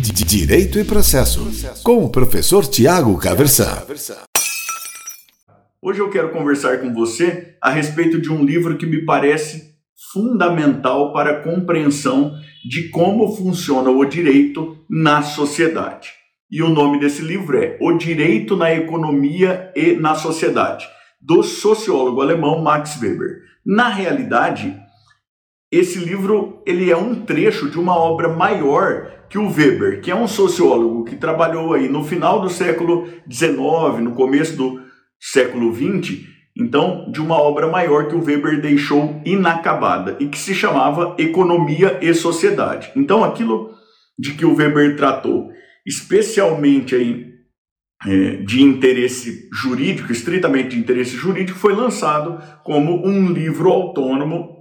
Direito e Processo, com o professor Tiago Caversan. Hoje eu quero conversar com você a respeito de um livro que me parece fundamental para a compreensão de como funciona o direito na sociedade. E o nome desse livro é O Direito na Economia e na Sociedade, do sociólogo alemão Max Weber. Na realidade, esse livro ele é um trecho de uma obra maior que o Weber, que é um sociólogo que trabalhou aí no final do século XIX, no começo do século XX, então de uma obra maior que o Weber deixou inacabada e que se chamava Economia e Sociedade. Então aquilo de que o Weber tratou, especialmente aí é, de interesse jurídico, estritamente de interesse jurídico, foi lançado como um livro autônomo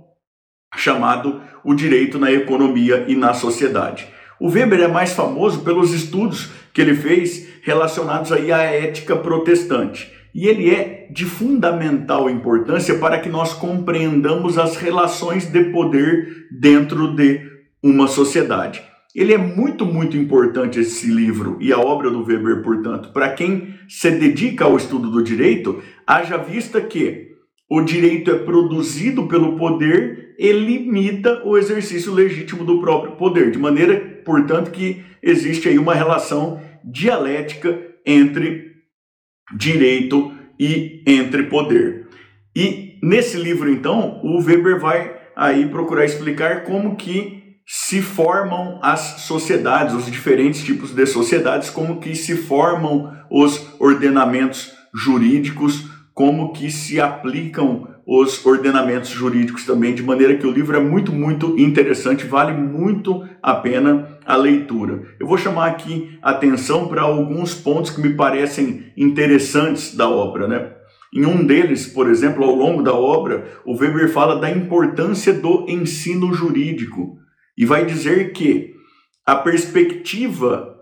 chamado O Direito na Economia e na Sociedade. O Weber é mais famoso pelos estudos que ele fez relacionados aí à ética protestante. E ele é de fundamental importância para que nós compreendamos as relações de poder dentro de uma sociedade. Ele é muito, muito importante esse livro e a obra do Weber, portanto, para quem se dedica ao estudo do direito, haja vista que o direito é produzido pelo poder e limita o exercício legítimo do próprio poder, de maneira, portanto, que existe aí uma relação dialética entre direito e entre poder. E nesse livro, então, o Weber vai aí procurar explicar como que se formam as sociedades, os diferentes tipos de sociedades, como que se formam os ordenamentos jurídicos, como que se aplicam os ordenamentos jurídicos também, de maneira que o livro é muito, muito interessante, vale muito a pena a leitura. Eu vou chamar aqui atenção para alguns pontos que me parecem interessantes da obra, né? Em um deles, por exemplo, ao longo da obra, o Weber fala da importância do ensino jurídico e vai dizer que a perspectiva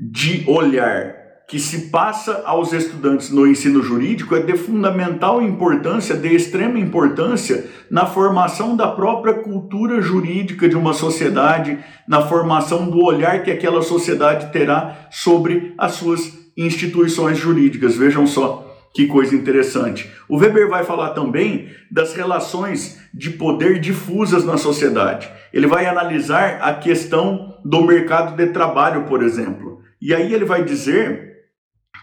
de olhar que se passa aos estudantes no ensino jurídico é de fundamental importância, de extrema importância na formação da própria cultura jurídica de uma sociedade, na formação do olhar que aquela sociedade terá sobre as suas instituições jurídicas. Vejam só que coisa interessante. O Weber vai falar também das relações de poder difusas na sociedade. Ele vai analisar a questão do mercado de trabalho, por exemplo. E aí ele vai dizer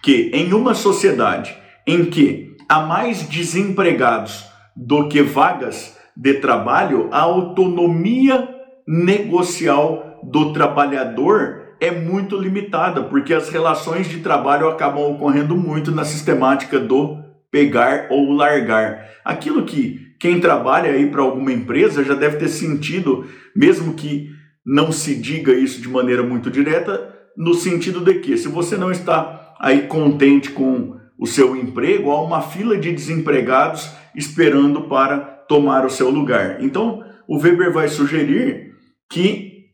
que em uma sociedade em que há mais desempregados do que vagas de trabalho, a autonomia negocial do trabalhador é muito limitada, porque as relações de trabalho acabam ocorrendo muito na sistemática do pegar ou largar. Aquilo que quem trabalha aí para alguma empresa já deve ter sentido, mesmo que não se diga isso de maneira muito direta, no sentido de que se você não está aí contente com o seu emprego, há uma fila de desempregados esperando para tomar o seu lugar. Então, o Weber vai sugerir que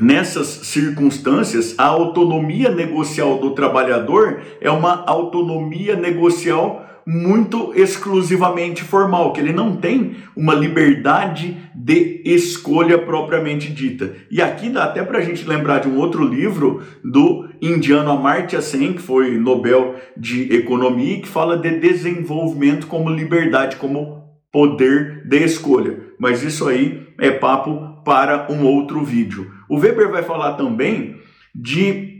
nessas circunstâncias a autonomia negocial do trabalhador é uma autonomia negocial muito exclusivamente formal, que ele não tem uma liberdade de escolha propriamente dita. E aqui dá até para a gente lembrar de um outro livro do indiano Amartya Sen, que foi Nobel de Economia, que fala de desenvolvimento como liberdade, como poder de escolha. Mas isso aí é papo para um outro vídeo. O Weber vai falar também de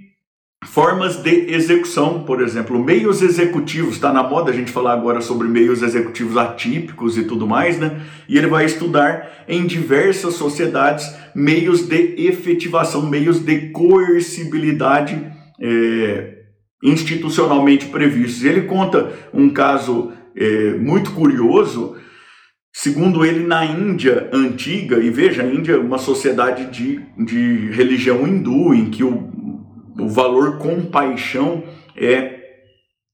Formas de execução, por exemplo, meios executivos, está na moda a gente falar agora sobre meios executivos atípicos e tudo mais, né? E ele vai estudar em diversas sociedades meios de efetivação, meios de coercibilidade é, institucionalmente previstos. Ele conta um caso é, muito curioso, segundo ele, na Índia antiga, e veja, a Índia é uma sociedade de, de religião hindu, em que o o valor compaixão é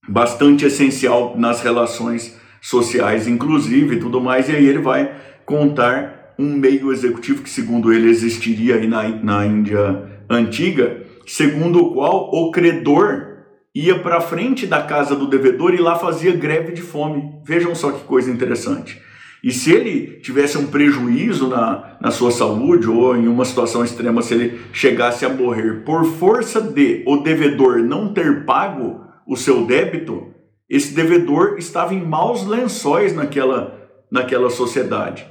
bastante essencial nas relações sociais, inclusive tudo mais. E aí ele vai contar um meio executivo que, segundo ele, existiria aí na, na Índia antiga, segundo o qual o credor ia para frente da casa do devedor e lá fazia greve de fome. Vejam só que coisa interessante. E se ele tivesse um prejuízo na, na sua saúde ou em uma situação extrema, se ele chegasse a morrer por força de o devedor não ter pago o seu débito, esse devedor estava em maus lençóis naquela, naquela sociedade.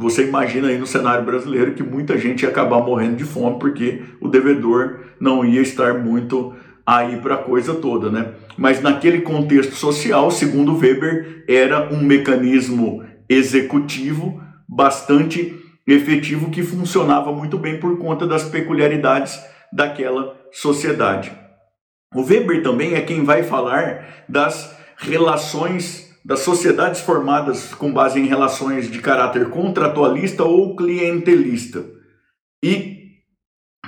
Você imagina aí no cenário brasileiro que muita gente ia acabar morrendo de fome porque o devedor não ia estar muito aí para a coisa toda, né? Mas naquele contexto social, segundo Weber, era um mecanismo executivo bastante efetivo que funcionava muito bem por conta das peculiaridades daquela sociedade. O Weber também é quem vai falar das relações das sociedades formadas com base em relações de caráter contratualista ou clientelista. E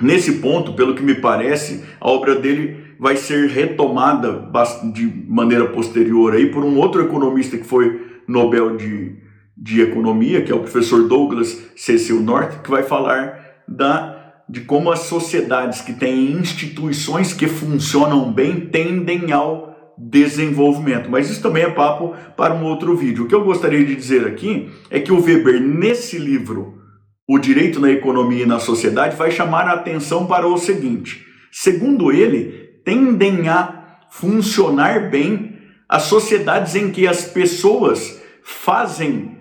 nesse ponto, pelo que me parece, a obra dele vai ser retomada de maneira posterior aí por um outro economista que foi Nobel de, de Economia, que é o professor Douglas Cecil North, que vai falar da de como as sociedades que têm instituições que funcionam bem tendem ao desenvolvimento. Mas isso também é papo para um outro vídeo. O que eu gostaria de dizer aqui é que o Weber, nesse livro, O Direito na Economia e na Sociedade, vai chamar a atenção para o seguinte: segundo ele, tendem a funcionar bem as sociedades em que as pessoas fazem,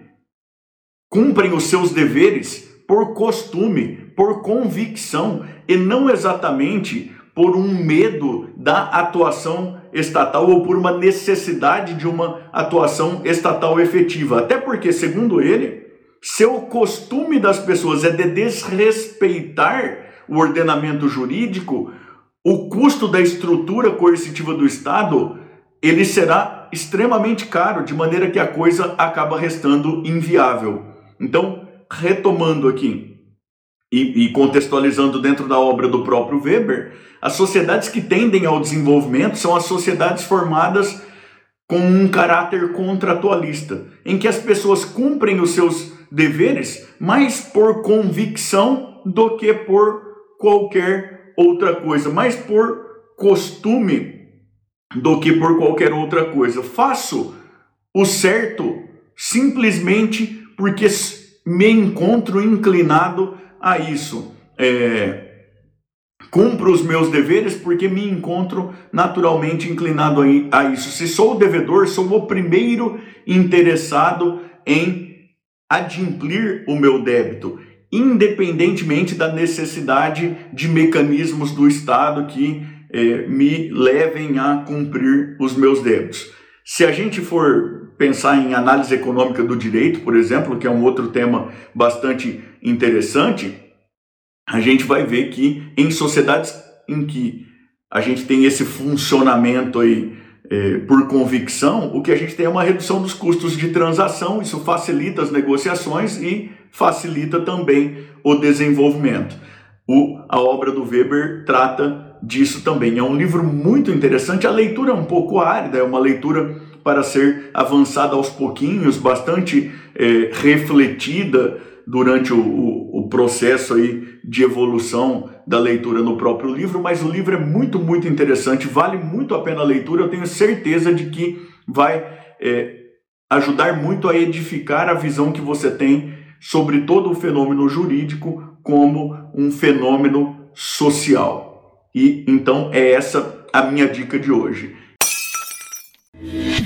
cumprem os seus deveres por costume, por convicção e não exatamente por um medo da atuação estatal ou por uma necessidade de uma atuação estatal efetiva. Até porque, segundo ele, se o costume das pessoas é de desrespeitar o ordenamento jurídico, o custo da estrutura coercitiva do Estado ele será extremamente caro, de maneira que a coisa acaba restando inviável. Então, retomando aqui, e, e, contextualizando dentro da obra do próprio Weber, as sociedades que tendem ao desenvolvimento são as sociedades formadas com um caráter contratualista, em que as pessoas cumprem os seus deveres mais por convicção do que por qualquer outra coisa, mais por costume do que por qualquer outra coisa. Faço o certo simplesmente porque me encontro inclinado a isso. É, cumpro os meus deveres porque me encontro naturalmente inclinado a isso. Se sou o devedor, sou o primeiro interessado em adimplir o meu débito, independentemente da necessidade de mecanismos do Estado que é, me levem a cumprir os meus débitos. Se a gente for pensar em análise econômica do direito, por exemplo, que é um outro tema bastante interessante, a gente vai ver que em sociedades em que a gente tem esse funcionamento aí é, por convicção, o que a gente tem é uma redução dos custos de transação, isso facilita as negociações e facilita também o desenvolvimento. O, a obra do Weber trata disso também. É um livro muito interessante, a leitura é um pouco árida, é uma leitura para ser avançada aos pouquinhos, bastante é, refletida durante o, o, o, processo aí de evolução da leitura no próprio livro, mas o livro é muito, muito interessante, vale muito a pena a leitura, eu tenho certeza de que vai é, ajudar muito a edificar a visão que você tem sobre todo o fenômeno jurídico como um fenômeno social. E então é essa a minha dica de hoje.